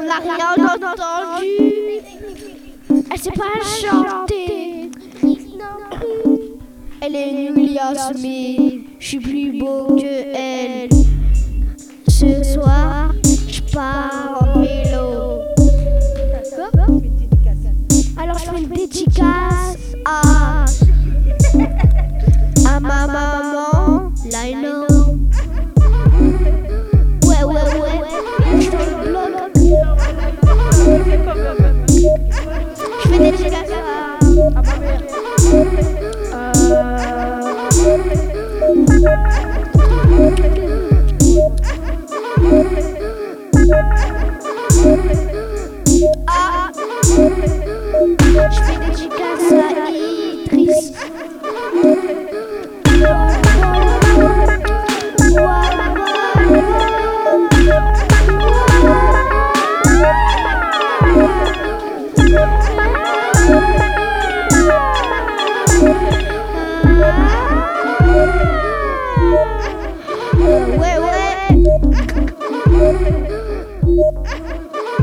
a rien entendu. Elle sait pas chanter. Elle est nulle, Yasmine. Je suis plus beau que elle. Ce soir, je pars en vélo. Alors je fais une dédicace à, à ma maman, Lino. Ah, je fais des dédicaces à Idriss.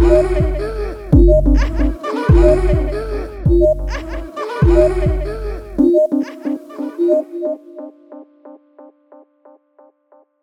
Thank you.